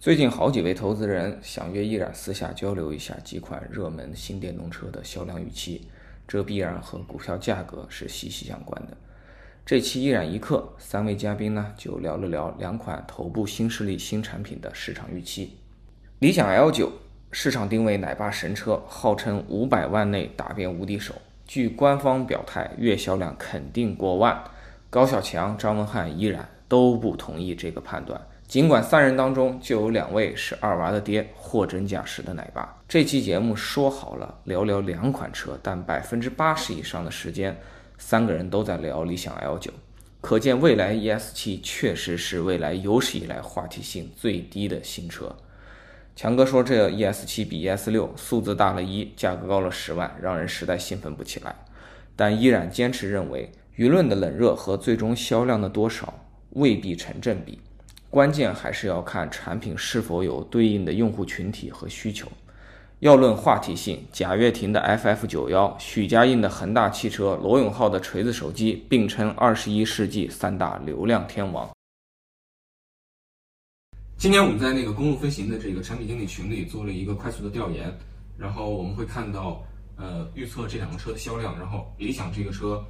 最近好几位投资人想约依然私下交流一下几款热门新电动车的销量预期，这必然和股票价格是息息相关的。这期依然一刻，三位嘉宾呢就聊了聊两款头部新势力新产品的市场预期。理想 L 九市场定位奶爸神车，号称五百万内打遍无敌手，据官方表态，月销量肯定过万。高小强、张文瀚依然都不同意这个判断。尽管三人当中就有两位是二娃的爹，货真价实的奶爸。这期节目说好了聊聊两款车，但百分之八十以上的时间，三个人都在聊理想 L 九，可见未来 ES 七确实是未来有史以来话题性最低的新车。强哥说这 ES 七比 ES 六数字大了一，价格高了十万，让人实在兴奋不起来。但依然坚持认为，舆论的冷热和最终销量的多少未必成正比。关键还是要看产品是否有对应的用户群体和需求。要论话题性，贾跃亭的 FF 九幺、许家印的恒大汽车、罗永浩的锤子手机并称二十一世纪三大流量天王。今年我们在那个公路飞行的这个产品经理群里做了一个快速的调研，然后我们会看到，呃，预测这两个车的销量，然后理想这个车。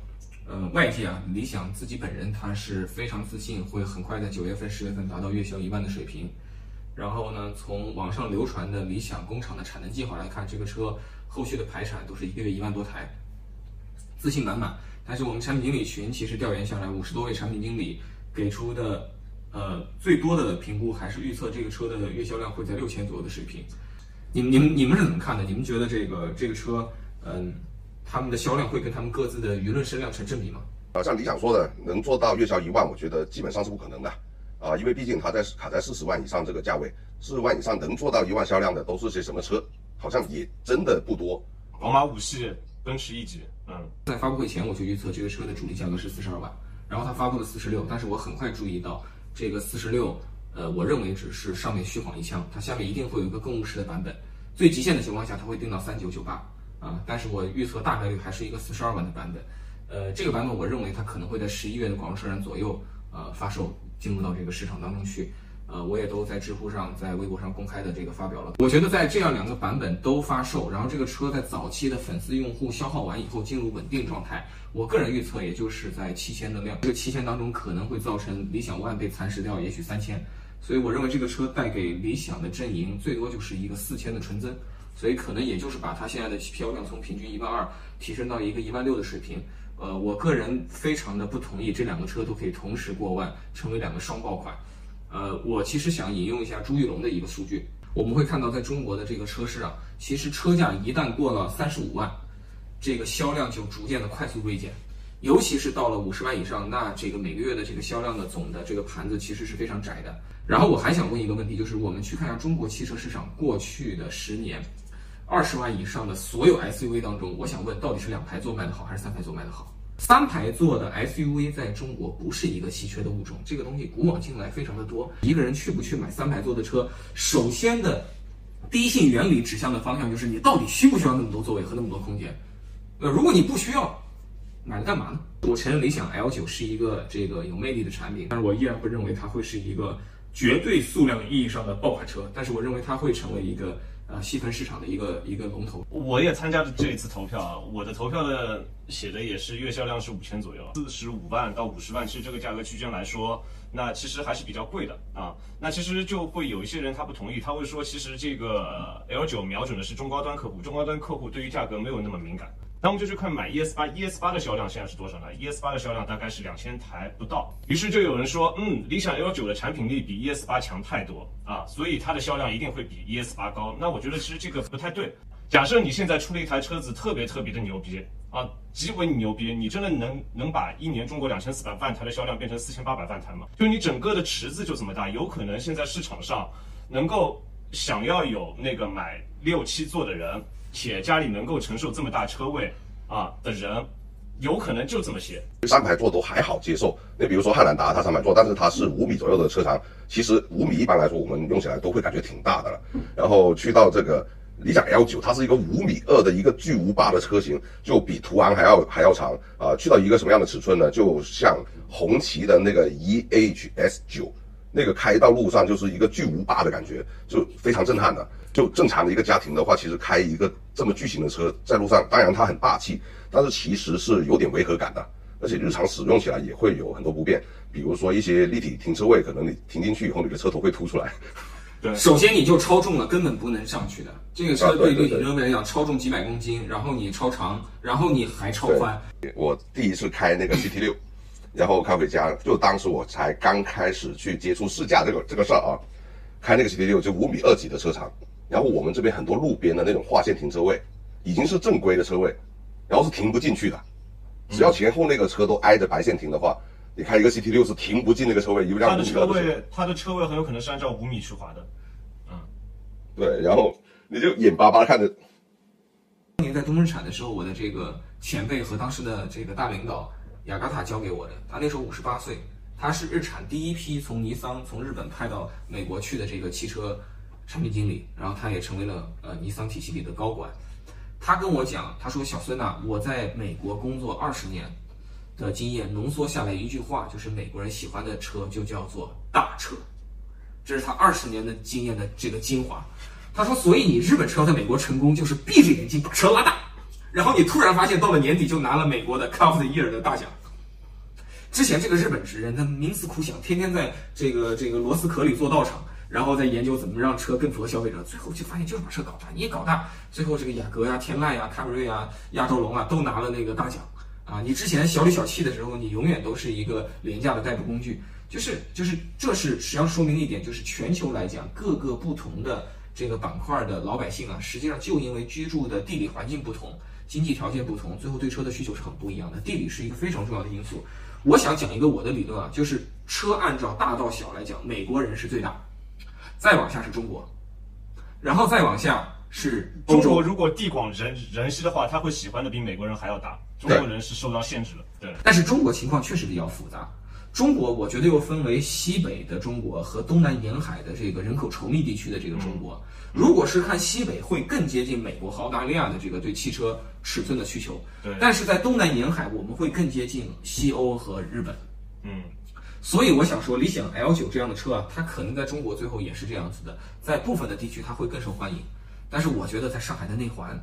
呃，外界啊，理想自己本人他是非常自信，会很快在九月份、十月份达到月销一万的水平。然后呢，从网上流传的理想工厂的产能计划来看，这个车后续的排产都是一个月一万多台，自信满满。但是我们产品经理群其实调研下来，五十多位产品经理给出的呃最多的评估还是预测这个车的月销量会在六千左右的水平。你们、你们、你们是怎么看的？你们觉得这个这个车，嗯？他们的销量会跟他们各自的舆论声量成正比吗？啊，像理想说的，能做到月销一万，我觉得基本上是不可能的啊，因为毕竟它在卡在四十万以上这个价位，四十万以上能做到一万销量的都是些什么车？好像也真的不多。宝马五系、奔驰 E 级，嗯，在发布会前我就预测这个车的主力价格是四十二万，然后它发布了四十六，但是我很快注意到这个四十六，呃，我认为只是上面虚晃一枪，它下面一定会有一个更务实的版本，最极限的情况下它会定到三九九八。啊，但是我预测大概率还是一个四十二万的版本，呃，这个版本我认为它可能会在十一月的广州车展左右，呃，发售进入到这个市场当中去，呃，我也都在知乎上、在微博上公开的这个发表了。我觉得在这样两个版本都发售，然后这个车在早期的粉丝用户消耗完以后进入稳定状态，我个人预测也就是在七千的量，这个七千当中可能会造成理想 ONE 被蚕食掉，也许三千，所以我认为这个车带给理想的阵营最多就是一个四千的纯增。所以可能也就是把它现在的销量从平均一万二提升到一个一万六的水平。呃，我个人非常的不同意这两个车都可以同时过万，成为两个双爆款。呃，我其实想引用一下朱一龙的一个数据，我们会看到在中国的这个车市啊，其实车价一旦过了三十五万，这个销量就逐渐的快速锐减。尤其是到了五十万以上，那这个每个月的这个销量的总的这个盘子其实是非常窄的。然后我还想问一个问题，就是我们去看一下中国汽车市场过去的十年，二十万以上的所有 SUV 当中，我想问到底是两排座卖的好还是三排座卖的好？三排座的 SUV 在中国不是一个稀缺的物种，这个东西古往今来非常的多。一个人去不去买三排座的车，首先的第一性原理指向的方向就是你到底需不需要那么多座位和那么多空间？呃，如果你不需要。买它干嘛呢？我承认理想 L 九是一个这个有魅力的产品，但是我依然不认为它会是一个绝对数量意义上的爆款车。但是我认为它会成为一个呃细分市场的一个一个龙头。我也参加了这一次投票啊，我的投票的写的也是月销量是五千左右，四十五万到五十万，其实这个价格区间来说，那其实还是比较贵的啊。那其实就会有一些人他不同意，他会说其实这个 L 九瞄准的是中高端客户，中高端客户对于价格没有那么敏感。那我们就去看买 ES 八，ES 八的销量现在是多少呢？ES 八的销量大概是两千台不到。于是就有人说，嗯，理想 L 九的产品力比 ES 八强太多啊，所以它的销量一定会比 ES 八高。那我觉得其实这个不太对。假设你现在出了一台车子特别特别的牛逼啊，极为牛逼，你真的能能把一年中国两千四百万台的销量变成四千八百万台吗？就你整个的池子就这么大，有可能现在市场上能够想要有那个买六七座的人。且家里能够承受这么大车位啊的人，有可能就这么些。三排座都还好接受。那比如说汉兰达，它三排座，但是它是五米左右的车长，其实五米一般来说我们用起来都会感觉挺大的了。然后去到这个理想 L 九，它是一个五米二的一个巨无霸的车型，就比途昂还要还要长啊。去到一个什么样的尺寸呢？就像红旗的那个 EHS 九，那个开到路上就是一个巨无霸的感觉，就非常震撼的。就正常的一个家庭的话，其实开一个这么巨型的车在路上，当然它很霸气，但是其实是有点违和感的，而且日常使用起来也会有很多不便，比如说一些立体停车位，可能你停进去以后，你的车头会凸出来。对，首先你就超重了，根本不能上去的。这个车啊对对对。对。顶车位来讲，超重几百公斤，然后你超长，然后你还超宽，我第一次开那个 GT 六，然后开回家，就当时我才刚开始去接触试驾这个这个事儿啊，开那个 GT 六就五米二几的车长，然后我们这边很多路边的那种划线停车位，已经是正规的车位，然后是停不进去的，只要前后那个车都挨着白线停的话，你开一个 CT 六是停不进那个车位，因为它的车。位，它的车位很有可能是按照五米去划的。嗯对，然后你就眼巴巴看着当年在东日产的时候，我的这个前辈和当时的这个大领导雅嘎塔教给我的，他那时候五十八岁，他是日产第一批从尼桑从日本派到美国去的这个汽车产品经理，然后他也成为了呃尼桑体系里的高管。他跟我讲，他说小孙呐、我在美国工作二十年的经验浓缩下来一句话，就是美国人喜欢的车就叫做大车，这是他二十年的经验的这个精华。他说，所以你日本车在美国成功，就是闭着眼睛把车拉大，然后你突然发现到了年底就拿了美国的 Car of the Year 的大奖。之前这个日本职人他冥思苦想，天天在这个这个螺丝壳里做道场，然后再研究怎么让车更符合消费者，最后就发现就是把车搞大，你一搞大，最后这个雅阁呀、天籁呀、凯美瑞啊、亚洲龙啊都拿了那个大奖啊！你之前小里小气的时候，你永远都是一个廉价的代步工具，就是就是这是实际上说明一点，就是全球来讲各个不同的这个板块的老百姓啊，实际上就因为居住的地理环境不同。经济条件不同，最后对车的需求是很不一样的。地理是一个非常重要的因素。我想讲一个我的理论啊，就是车按照大到小来讲，美国人是最大，再往下是中国，然后再往下是中国。如果地广人人稀的话，他会喜欢的比美国人还要大。中国人是受到限制的。对，但是中国情况确实比较复杂。中国我觉得又分为西北的中国和东南沿海的这个人口稠密地区的这个中国。如果是看西北，会更接近美国和澳大利亚的这个对汽车尺寸的需求。对但是在东南沿海，我们会更接近西欧和日本。嗯，所以我想说，理想 L 9这样的车啊，它可能在中国最后也是这样子的，在部分的地区它会更受欢迎。但是我觉得在上海的内环，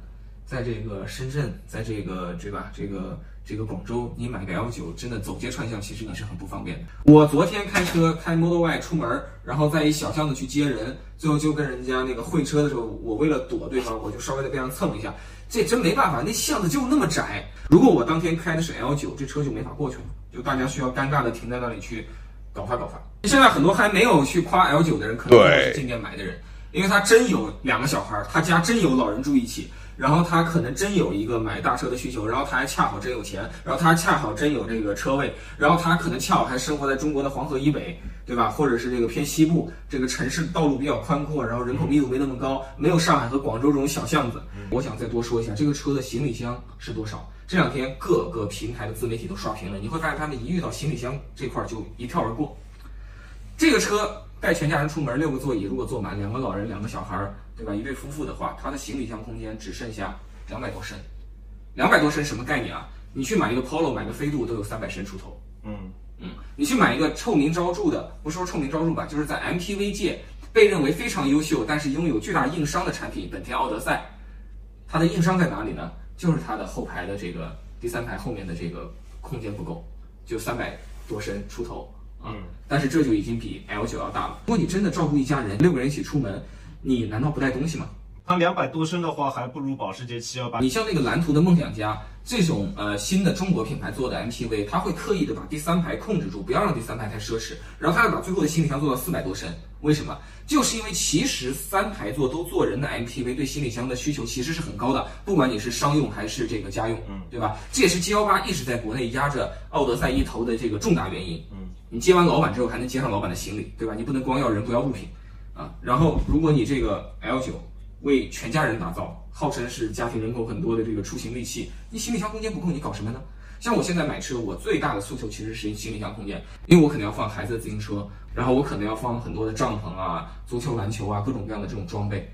在这个深圳，在这个对吧，这个这个广州，你买个 L 9真的走街串巷，其实你是很不方便的。我昨天开车开 Model Y 出门，然后在一小巷子去接人，最后就跟人家那个会车的时候，我为了躲对方，我就稍微在边上蹭了一下。这真没办法，那巷子就那么窄。如果我当天开的是 L 9这车就没法过去了，就大家需要尴尬的停在那里去搞发搞发。现在很多还没有去夸 L 九的人，可能都是进店买的人，因为他真有两个小孩，他家真有老人住一起，然后他可能真有一个买大车的需求，然后他还恰好真有钱，然后他恰好真有这个车位，然后他可能恰好还生活在中国的黄河以北，对吧？或者是这个偏西部，这个城市道路比较宽阔，然后人口密度没那么高，没有上海和广州这种小巷子。我想再多说一下，这个车的行李箱是多少？这两天各个平台的自媒体都刷屏了，你会发现他们一遇到行李箱这块儿就一跳而过。这个车带全家人出门，六个座椅，如果坐满，两个老人，两个小孩儿，对吧？一对夫妇的话，它的行李箱空间只剩下两百多升。两百多升什么概念啊？你去买一个 Polo，买个飞度都有三百升出头。嗯，嗯，你去买一个臭名昭著的，不说臭名昭著吧，就是在 MPV 界被认为非常优秀，但是拥有巨大硬伤的产品——本田奥德赛，它的硬伤在哪里呢？就是它的后排的这个第三排后面的这个空间不够，就三百多升出头啊。嗯但是这就已经比 L 九要大了。如果你真的照顾一家人，六个人一起出门，你难道不带东西吗？它两百多升的话，还不如保时捷七幺八。你像那个蓝图的梦想家这种呃新的中国品牌做的 MPV，它会刻意的把第三排控制住，不要让第三排太奢侈，然后它要把最后的行李箱做到四百多升。为什么？就是因为其实三排座都坐人的 MPV 对行李箱的需求其实是很高的，不管你是商用还是这个家用，嗯，对吧？这也是 G 幺八一直在国内压着奥德赛一头的这个重大原因。嗯，你接完老板之后还能接上老板的行李，对吧？你不能光要人不要物品啊。然后如果你这个 L 九为全家人打造，号称是家庭人口很多的这个出行利器，你行李箱空间不够，你搞什么呢？像我现在买车，我最大的诉求其实是行李箱空间，因为我可能要放孩子的自行车，然后我可能要放很多的帐篷啊、足球、篮球啊各种各样的这种装备，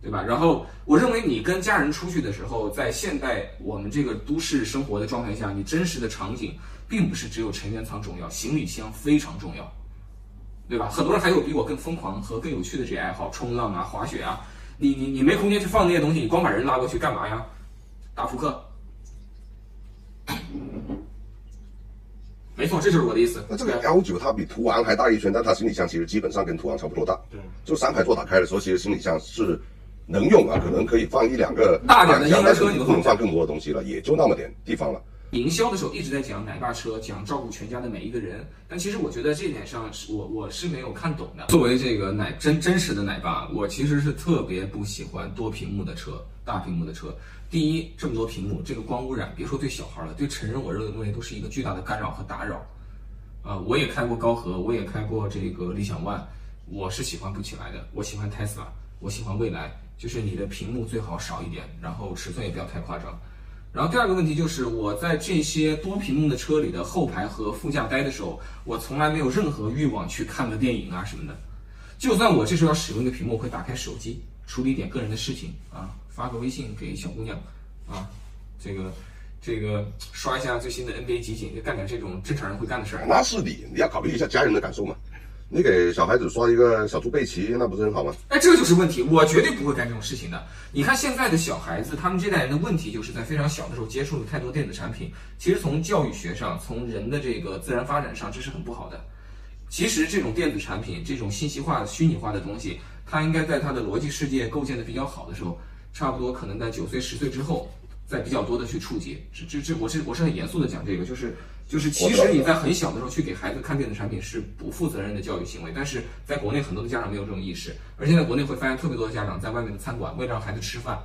对吧？然后我认为你跟家人出去的时候，在现代我们这个都市生活的状态下，你真实的场景并不是只有成员舱重要，行李箱非常重要。对吧？很多人还有比我更疯狂和更有趣的这些爱好，冲浪啊、滑雪啊。你你你没空间去放那些东西，你光把人拉过去干嘛呀？打扑克。没错，这就是我的意思。那这个 L 九它比途昂还大一圈，但它行李箱其实基本上跟途昂差不多大。对，就三排座打开的时候，其实行李箱是能用啊，可能可以放一两个大点的婴儿车你都不能放更多的东西了，也就那么点地方了。营销的时候一直在讲奶爸车，讲照顾全家的每一个人，但其实我觉得这一点上是我我是没有看懂的。作为这个奶真真实的奶爸，我其实是特别不喜欢多屏幕的车、大屏幕的车。第一，这么多屏幕，这个光污染，别说对小孩了，对成人我认为都是一个巨大的干扰和打扰。啊、我也开过高和，我也开过这个理想 ONE，我是喜欢不起来的。我喜欢 Tesla，我喜欢蔚来，就是你的屏幕最好少一点，然后尺寸也不要太夸张。然后第二个问题就是，我在这些多屏幕的车里的后排和副驾待的时候，我从来没有任何欲望去看个电影啊什么的。就算我这时候要使用一个屏幕，会打开手机处理一点个人的事情啊，发个微信给小姑娘啊，这个这个刷一下最新的 NBA 集锦，就干点这种正常人会干的事儿。那是你，你要考虑一下家人的感受嘛。你给小孩子刷一个小猪佩奇，那不是很好吗？哎，这就是问题，我绝对不会干这种事情的。你看现在的小孩子，他们这代人的问题就是在非常小的时候接触了太多电子产品。其实从教育学上，从人的这个自然发展上，这是很不好的。其实这种电子产品，这种信息化、虚拟化的东西，它应该在它的逻辑世界构建的比较好的时候，差不多可能在九岁、十岁之后，再比较多的去触及。这这这，我是我是很严肃的讲这个，就是就是，其实你在很小的时候去给孩子看电子产品是不负责任的教育行为，但是在国内很多的家长没有这种意识，而且在国内会发现特别多的家长在外面的餐馆为了让孩子吃饭，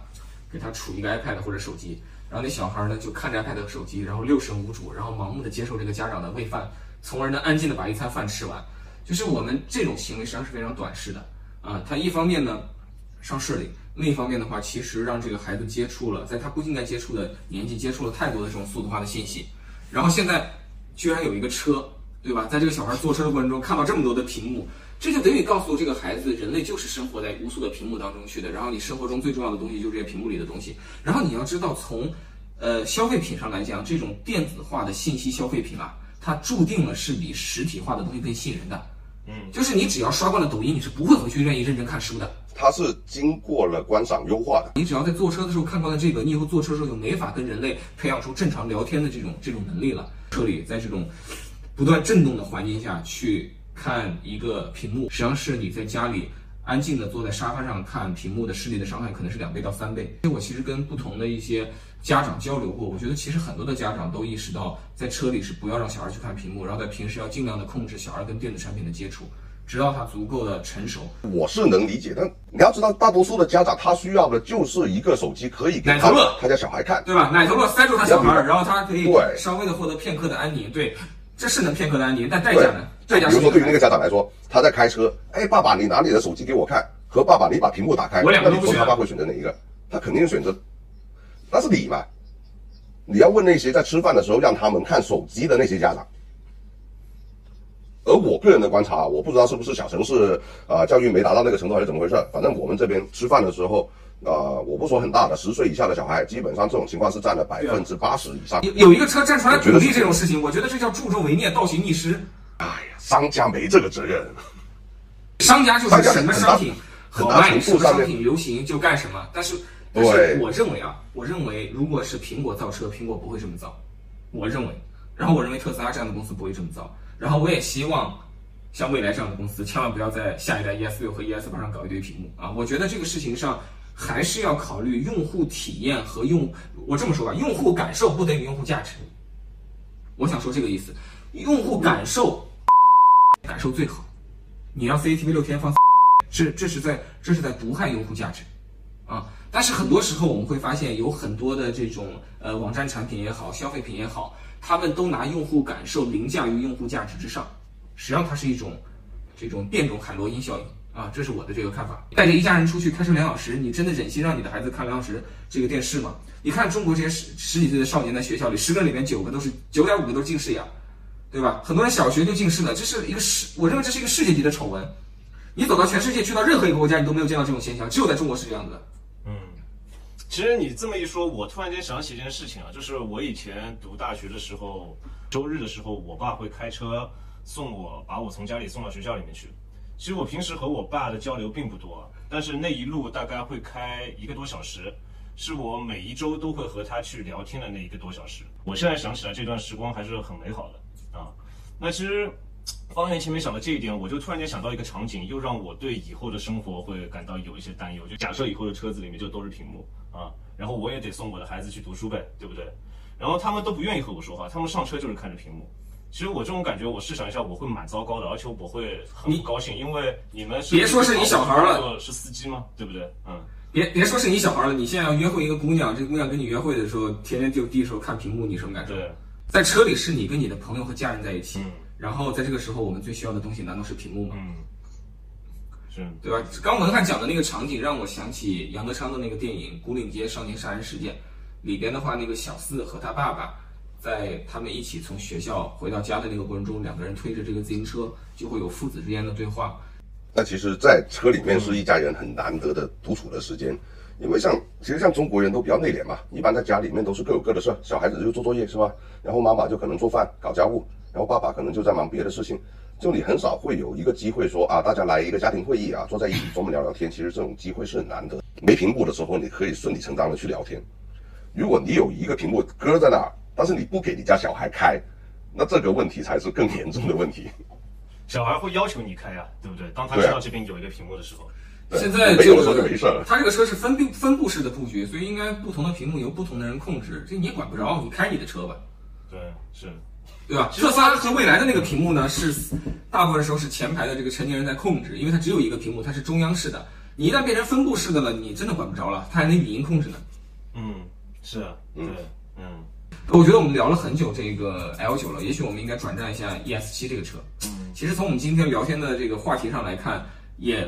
给他杵一个 iPad 或者手机，然后那小孩呢就看着 iPad 和手机，然后六神无主，然后盲目的接受这个家长的喂饭，从而呢安静的把一餐饭吃完。就是我们这种行为实际上是非常短视的啊，他一方面呢上市里，另一方面的话，其实让这个孩子接触了在他不应该接触的年纪接触了太多的这种速度化的信息，然后现在居然有一个车，对吧？在这个小孩坐车的过程中看到这么多的屏幕，这就等于告诉这个孩子，人类就是生活在无数的屏幕当中去的。然后你生活中最重要的东西就是这些屏幕里的东西。然后你要知道，从呃消费品上来讲，这种电子化的信息消费品啊，它注定了是比实体化的东西更吸引人的。嗯，就是你只要刷惯了抖音，你是不会回去愿意认真看书的。它是经过了观赏优化的。你只要在坐车的时候看到了这个，你以后坐车的时候就没法跟人类培养出正常聊天的这种这种能力了。车里在这种不断震动的环境下去看一个屏幕，实际上是你在家里安静的坐在沙发上看屏幕的视力的伤害可能是两倍到三倍。我其实跟不同的一些家长交流过，我觉得其实很多的家长都意识到，在车里是不要让小孩去看屏幕，然后在平时要尽量的控制小孩跟电子产品的接触，直到他足够的成熟。我是能理解，但你要知道，大多数的家长他需要的就是一个手机，可以给他他家小孩看。对吧？奶头乐塞住他小孩，然后他可以对稍微的获得片刻的安宁。对，这是能片刻的安宁，但代价呢？代价是比如说，对于那个家长来说，他在开车，哎，爸爸，你拿你的手机给我看，和爸爸你把屏幕打开，我两个那都不选你说爸爸会选择哪一个？他肯定选择，那是你嘛。你要问那些在吃饭的时候让他们看手机的那些家长。而我个人的观察，我不知道是不是小城市啊、教育没达到那个程度还是怎么回事。反正我们这边吃饭的时候，啊、我不说很大的，十岁以下的小孩，基本上这种情况是占了百分之八十以上。有有一个车站出来鼓励这种事情，我觉得这叫助纣为虐，倒行逆施。哎呀，商家没这个责任。商家就是什么商品好卖，什么商品流行就干什么。但是，但是我认为啊，我认为如果是苹果造车，苹果不会这么造。我认为，然后我认为特斯拉这样的公司不会这么造。然后我也希望。像蔚来这样的公司，千万不要在下一代 ES 六和 ES 八上搞一堆屏幕啊！我觉得这个事情上还是要考虑用户体验和用，我这么说吧，用户感受不等于用户价值。我想说这个意思，用户感受感受最好。你让 CCTV 六天放，这这是在这是在毒害用户价值啊！但是很多时候我们会发现，有很多的这种呃网站产品也好，消费品也好，他们都拿用户感受凌驾于用户价值之上。实际上它是一种这种变种海洛因效应啊，这是我的这个看法。带着一家人出去开车两小时，你真的忍心让你的孩子看两小时这个电视吗？你看中国这些十十几岁的少年在学校里，十个里面九个都是九点五个都是近视眼，对吧？很多人小学就近视了，这是一个世，我认为这是一个世界级的丑闻。你走到全世界，去到任何一个国家，你都没有见到这种现象，只有在中国是这样子的。其实你这么一说，我突然间想起一件事情啊，就是我以前读大学的时候，周日的时候，我爸会开车送我，把我从家里送到学校里面去。其实我平时和我爸的交流并不多，但是那一路大概会开一个多小时，是我每一周都会和他去聊天的那一个多小时。我现在想起来这段时光还是很美好的啊。那其实方圆前面想的这一点，我就突然间想到一个场景，又让我对以后的生活会感到有一些担忧。就假设以后的车子里面就都是屏幕啊，然后我也得送我的孩子去读书呗，对不对？然后他们都不愿意和我说话，他们上车就是看着屏幕。其实我这种感觉，我试想一下，我会蛮糟糕的，而且我会很不高兴，因为你们是别说是你小孩了，是司机吗？对不对？嗯，别别说是你小孩了，你现在要约会一个姑娘，这个姑娘跟你约会的时候，天天就低头看屏幕，你什么感受？对，在车里是你跟你的朋友和家人在一起，嗯然后在这个时候，我们最需要的东西难道是屏幕吗？嗯，是，对吧？刚文翰讲的那个场景让我想起杨德昌的那个电影《牯岭街少年杀人事件》，里边的话，那个小四和他爸爸在他们一起从学校回到家的那个过程中，两个人推着这个自行车，就会有父子之间的对话。那其实，在车里面是一家人很难得的独处的时间，因为像其实像中国人都比较内敛嘛，一般在家里面都是各有各的事儿，小孩子就做作业是吧？然后妈妈就可能做饭搞家务，然后爸爸可能就在忙别的事情，就你很少会有一个机会说啊，大家来一个家庭会议啊，坐在一起专门聊聊天。其实这种机会是很难得。没屏幕的时候，你可以顺理成章的去聊天。如果你有一个屏幕搁在那儿，但是你不给你家小孩开，那这个问题才是更严重的问题。小孩会要求你开呀、对不对？当他知道这边有一个屏幕的时候，现在这没有的时候就个没事了。它这个车是分布分布式的布局，所以应该不同的屏幕由不同的人控制，这你也管不着，你开你的车吧。对，是，对吧？特斯拉和蔚来的那个屏幕呢，是大部分时候是前排的这个成年人在控制，因为它只有一个屏幕，它是中央式的。你一旦变成分布式的了，你真的管不着了，它还能语音控制呢。嗯，是啊，对，嗯我觉得我们聊了很久这个 L 9了，也许我们应该转战一下 ES 7这个车。嗯，其实从我们今天聊天的这个话题上来看，也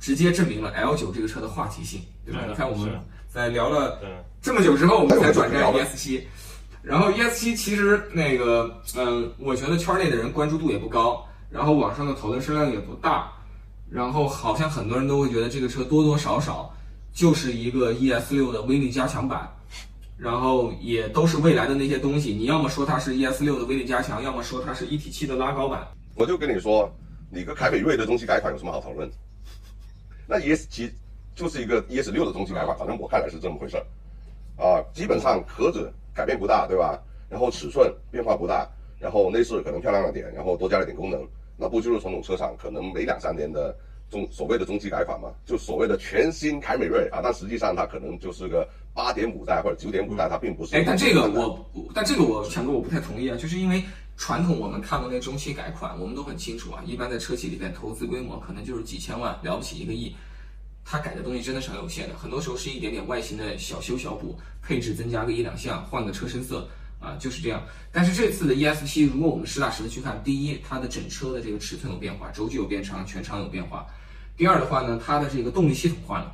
直接证明了 L 9这个车的话题性，对吧？对你看我们在聊了，这么久之后，我们才转战 ES 7。然后 ES 7其实那个，嗯，我觉得圈内的人关注度也不高，然后网上的讨论声量也不大，然后好像很多人都会觉得这个车多多少少就是一个 ES 6的威力加强版，然后也都是未来的那些东西。你要么说它是 ES 6的威力加强，要么说它是一体7的拉高版。我就跟你说，你个凯美瑞的东西改款有什么好讨论？那 ES 七就是一个 ES 六的东西改款，反正我看来是这么回事儿。啊，基本上壳子改变不大，对吧？然后尺寸变化不大，然后内饰可能漂亮了点，然后多加了点功能，那不就是传统车厂可能每两三年的中所谓的中期改款嘛？就所谓的全新凯美瑞啊，但实际上它可能就是个八点五代或者九点五代，它并不是。哎，但这个我，我但这个我强哥我不太同意啊，就是因为传统我们看到那中期改款，我们都很清楚啊，一般在车企里边投资规模可能就是几千万，了不起一个亿，它改的东西真的是很有限的，很多时候是一点点外形的小修小补，配置增加个一两项，换个车身色啊，就是这样。但是这次的 ES 7如果我们实打实的去看，第一，它的整车的这个尺寸有变化，轴距有变长，全长有变化；第二的话呢，它的这个动力系统换了，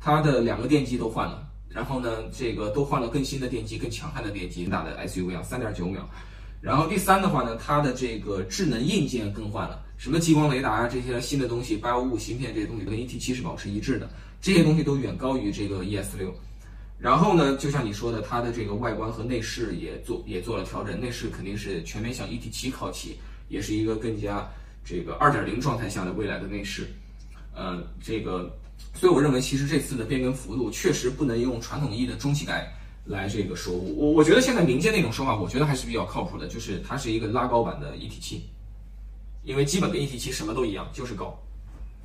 它的两个电机都换了。然后呢，这个都换了更新的电机、更强悍的电机，大的 SUV 啊，三点九秒。然后第三的话呢，它的这个智能硬件更换了，什么激光雷达啊这些新的东西，八五五芯片这些东西跟 ET 7是保持一致的，这些东西都远高于这个 ES 6。然后呢，就像你说的，它的这个外观和内饰也做也做了调整，内饰肯定是全面向 ET 7靠齐，也是一个更加这个二点零状态下的未来的内饰。呃，这个，所以我认为其实这次的变更幅度确实不能用传统意义的中期改来这个说。我我觉得现在民间那种说法，我觉得还是比较靠谱的，就是它是一个拉高版的 ET 7，因为基本跟 ET 7什么都一样，就是高。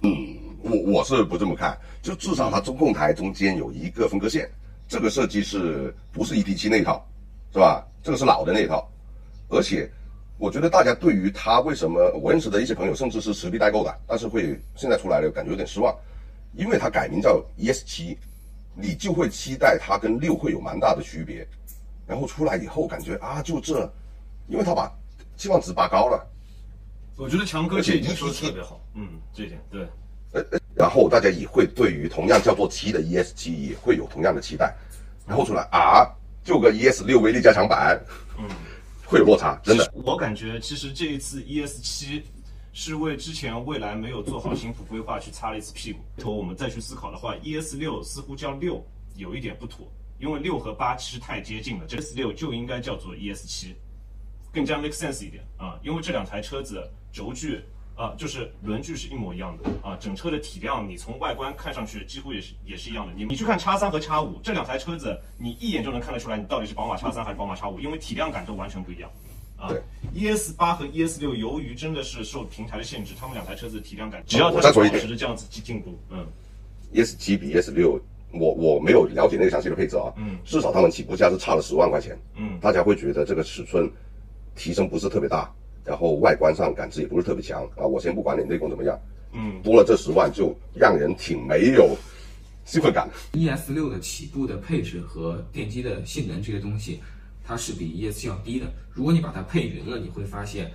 嗯我我是不这么看，就至少它中控台中间有一个分割线，这个设计是不是 ET 7那一套，是吧？这个是老的那一套，而且我觉得大家对于它为什么我认识的一些朋友甚至是实力代购的，但是会现在出来了感觉有点失望，因为它改名叫 ES 7，你就会期待它跟六会有蛮大的区别，然后出来以后感觉啊就这，因为它把期望值拔高了。我觉得强哥这一点说的特别好，嗯，这一点对，然后大家也会对于同样叫做七的 ES 七也会有同样的期待，然后出来啊，就个 ES 六威力加强版，嗯，会有落差，真的。我感觉其实这一次 ES 7是为之前未来没有做好新谱规划去擦了一次屁股。回头我们再去思考的话，ES 6似乎叫六有一点不妥，因为六和八其实太接近了，这 ES 6就应该叫做 ES 7，更加 make sense 一点啊，因为这两台车子轴距啊，就是轮距是一模一样的啊，整车的体量你从外观看上去几乎也是也是一样的。你你去看叉三和叉五这两台车子，你一眼就能看得出来你到底是宝马叉三还是宝马叉五，因为体量感都完全不一样。啊。对，ES 八和 ES 六由于真的是受平台的限制，他们两台车子的体量感，只要它是保我再说一点持着这样子进进步，嗯。ES 七比 ES 六，我我没有了解那个详细的配置啊，嗯。至少他们起步价是差了十万块钱，嗯。大家会觉得这个尺寸提升不是特别大，然后外观上感知也不是特别强啊。我先不管你内功怎么样，嗯，多了这十万就让人挺没有兴奋感。的。ES 六的起步的配置和电机的性能这些东西，它是比 ES 七要低的。如果你把它配匀了，你会发现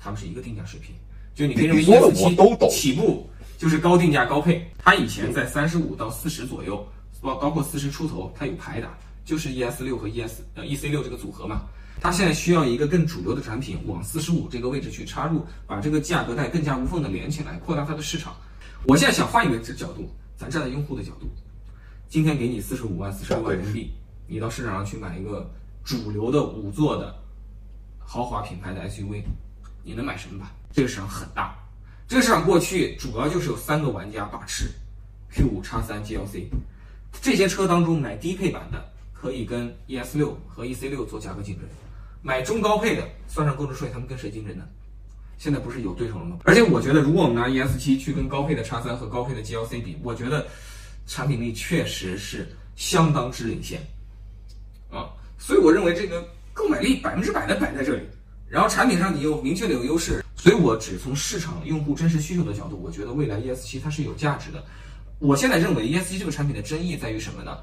它们是一个定价水平。就你可以认为 ES 七都懂起步就是高定价高配，它以前在三十五到四十左右，包包括四十出头，它有排打，就是 ES 六和 ES 呃 EC 六这个组合嘛。它现在需要一个更主流的产品往四十五这个位置去插入，把这个价格带更加无缝的连起来，扩大它的市场。我现在想换一个角度，咱站在用户的角度，今天给你四十五万、四十六万人民币，你到市场上去买一个主流的五座的豪华品牌的 SUV，你能买什么吧？这个市场很大，这个市场过去主要就是有三个玩家把持，Q 五叉三 GLC，这些车当中买低配版的可以跟 ES 六和 EC 六做价格竞争，买中高配的算上购置税，他们跟谁竞争呢？现在不是有对手了吗？而且我觉得，如果我们拿 ES 七去跟高配的叉三和高配的 GLC 比，我觉得产品力确实是相当之领先，所以我认为这个购买力百分之百的摆在这里，然后产品上你又明确的有优势，所以我只从市场用户真实需求的角度，我觉得未来 ES 七它是有价值的。我现在认为 ES 七这个产品的争议在于什么呢？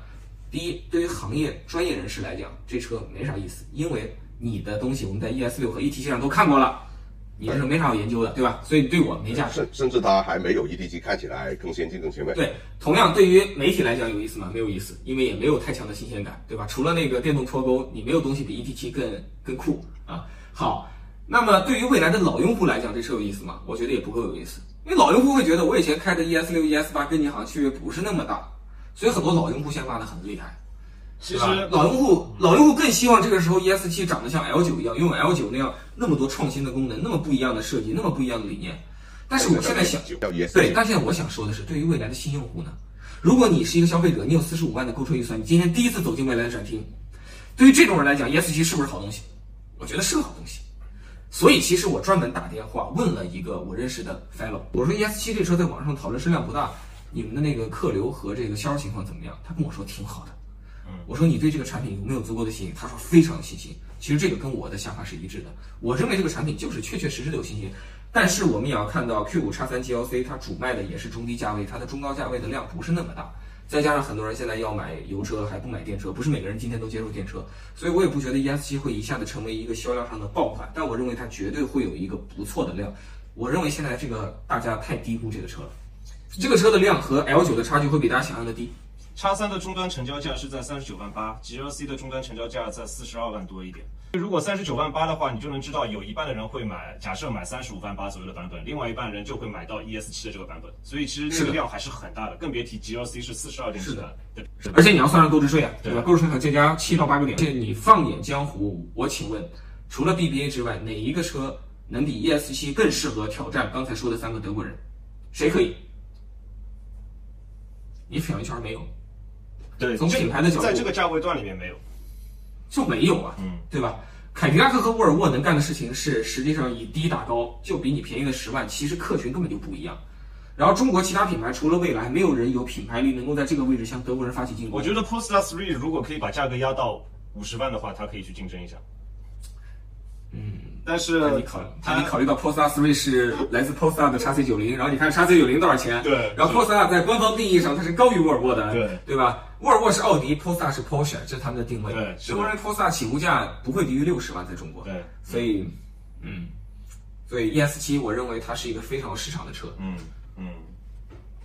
第一，对于行业专业人士来讲，这车没啥意思，因为你的东西我们在 ES 六和 ET 七上都看过了，你这个没啥好研究的，对吧？所以对我没价值。甚甚至它还没有 E T G，看起来更先进、更前卫。对，同样对于媒体来讲有意思吗？没有意思，因为也没有太强的新鲜感，对吧？除了那个电动脱钩，你没有东西比 E T G 更更酷啊。好，那么对于未来的老用户来讲，这车有意思吗？我觉得也不够有意思，因为老用户会觉得我以前开的 ES 六、ES 八跟你好像区别不是那么大，所以很多老用户现在骂的很厉害。其实老用户老用户更希望这个时候 ES 7长得像 L 九一样，拥有 L 九那样那么多创新的功能，那么不一样的设计，那么不一样的理念。但是我现在想，对，但现在我想说的是，对于未来的新用户呢，如果你是一个消费者，你有四十五万的购车预算，你今天第一次走进未来的展厅，对于这种人来讲，ES 7是不是好东西？我觉得是个好东西。所以其实我专门打电话问了一个我认识的 fellow，我说 ES 7这车在网上讨论声量不大，你们的那个客流和这个销售情况怎么样？他跟我说挺好的。我说你对这个产品有没有足够的信心？他说非常有信心。其实这个跟我的想法是一致的。我认为这个产品就是确确实实的有信心。但是我们也要看到 Q 5 x 3 GLC 它主卖的也是中低价位，它的中高价位的量不是那么大。再加上很多人现在要买油车还不买电车，不是每个人今天都接受电车，所以我也不觉得 ES 7会一下子成为一个销量上的爆款。但我认为它绝对会有一个不错的量。我认为现在这个大家太低估这个车了，这个车的量和 L 9的差距会比大家想象的低。叉三的终端成交价是在三十九万八，GLC 的终端成交价在四十二万多一点。如果三十九万八的话，你就能知道有一半的人会买，假设买三十五万八左右的版本，另外一半人就会买到 ES 七的这个版本，所以其实那个量还是很大的，更别提 GLC 是四十二点几的万。对，而且你要算上购置税啊，对吧？购置税还再加七到八个点。而且你放眼江湖，我请问，除了 BBA 之外，哪一个车能比 ES 七更适合挑战刚才说的三个德国人？谁可以？你选一圈没有，对，从品牌的角度在这个价位段里面没有。就没有啊，嗯，对吧？凯迪拉克和沃尔沃能干的事情是，实际上以低打高，就比你便宜了十万，其实客群根本就不一样。然后中国其他品牌除了蔚来，没有人有品牌力能够在这个位置向德国人发起进攻。我觉得 Polestar 3如果可以把价格压到五十万的话，它可以去竞争一下。嗯，但是你考，那你考虑到 Polestar 3是来自 Polestar 的 x C 九零然后你看 x C 九零多少钱？对然后 Polestar 在官方定义上它是高于沃尔沃的，对对吧？沃尔沃是奥迪，Polestar 是 Porsche，这是他们的定位。对是的所以我认为 Polestar 起步价不会低于六十万，在中国。对，所以，嗯，所以 ES 七我认为它是一个非常有市场的车，嗯嗯，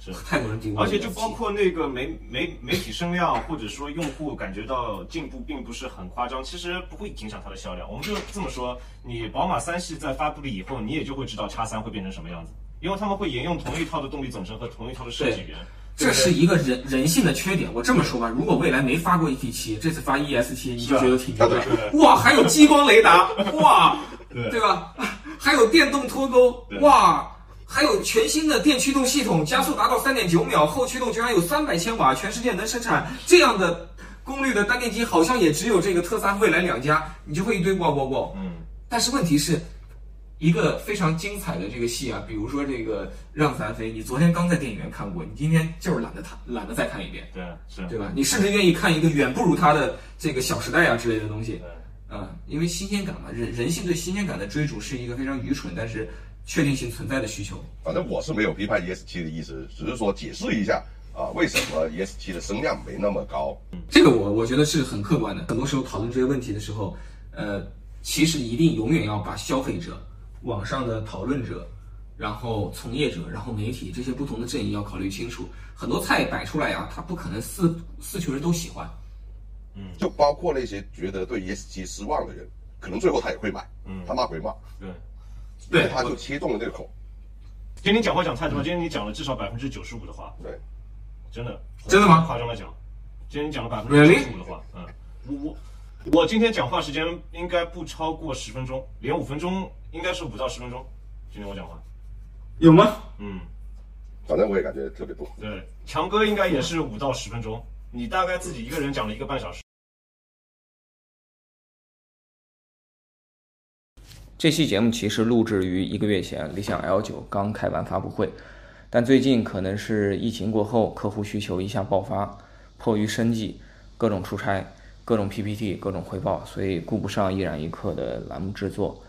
是。太多人低估了。而且就包括那个媒媒媒体声量，或者说用户感觉到进步并不是很夸张，其实不会影响它的销量。我们就这么说，你宝马三系在发布了以后，你也就会知道叉三会变成什么样子，因为他们会沿用同一套的动力总成和同一套的设计语言。这是一个人人性的缺点。我这么说吧，如果未来没发过 ET 7这次发 ES 七你就觉得挺牛的。哇，还有激光雷达，哇，对对吧？还有电动脱钩，哇，还有全新的电驱动系统，加速达到三点九秒，后驱动居然有三百千瓦，全世界能生产这样的功率的单电机，好像也只有这个特斯拉、蔚来两家，你就会一堆哇哇哇。嗯，但是问题是，一个非常精彩的这个戏啊，比如说这个《让子弹飞》，你昨天刚在电影院看过，你今天就是懒得看，懒得再看一遍，对，是，对吧？你甚至愿意看一个远不如它的这个《小时代》啊之类的东西。对。啊，因为新鲜感嘛，人人性对新鲜感的追逐是一个非常愚蠢，但是确定性存在的需求。反正我是没有批判 ES 七的意思，只是说解释一下啊，为什么 ES 七的声量没那么高。这个我我觉得是很客观的。很多时候讨论这些问题的时候，呃，其实一定永远要把消费者、网上的讨论者，然后从业者，然后媒体这些不同的阵营要考虑清楚。很多菜摆出来啊，他不可能四四群人都喜欢。嗯，就包括那些觉得对 ES 七失望的人，可能最后他也会买，嗯他骂归骂，对。对因为他就切中了这个口，今天讲话讲太多了，今天你讲了至少百分之九十五的话，对，真的，真的吗？夸张的讲，今天你讲了百分之九十五的话，嗯，我我我今天讲话时间应该不超过十分钟，连五分钟应该是五到十分钟。今天我讲话，有吗？嗯，反正我也感觉特别多。对，强哥应该也是五到十分钟，你大概自己一个人讲了一个半小时。这期节目其实录制于一个月前，理想 L 九刚开完发布会，但最近可能是疫情过后，客户需求一下爆发，迫于生计，各种出差、各种 PPT、各种汇报，所以顾不上一染一刻的栏目制作。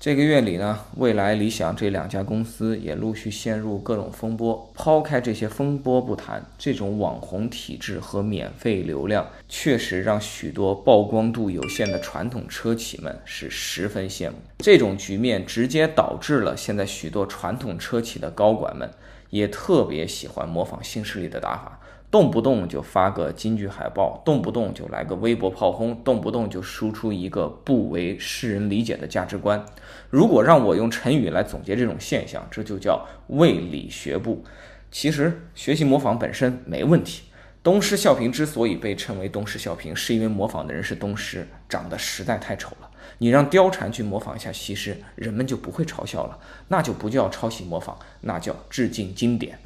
这个月里呢，蔚来、理想这两家公司也陆续陷入各种风波。抛开这些风波不谈，这种网红体制和免费流量，确实让许多曝光度有限的传统车企们是十分羡慕。这种局面直接导致了现在许多传统车企的高管们也特别喜欢模仿新势力的打法。动不动就发个京剧海报，动不动就来个微博炮轰，动不动就输出一个不为世人理解的价值观。如果让我用成语来总结这种现象，这就叫为理学步。其实学习模仿本身没问题。东施效颦之所以被称为东施效颦，是因为模仿的人是东施，长得实在太丑了。你让貂蝉去模仿一下西施，人们就不会嘲笑了，那就不叫抄袭模仿，那叫致敬经典。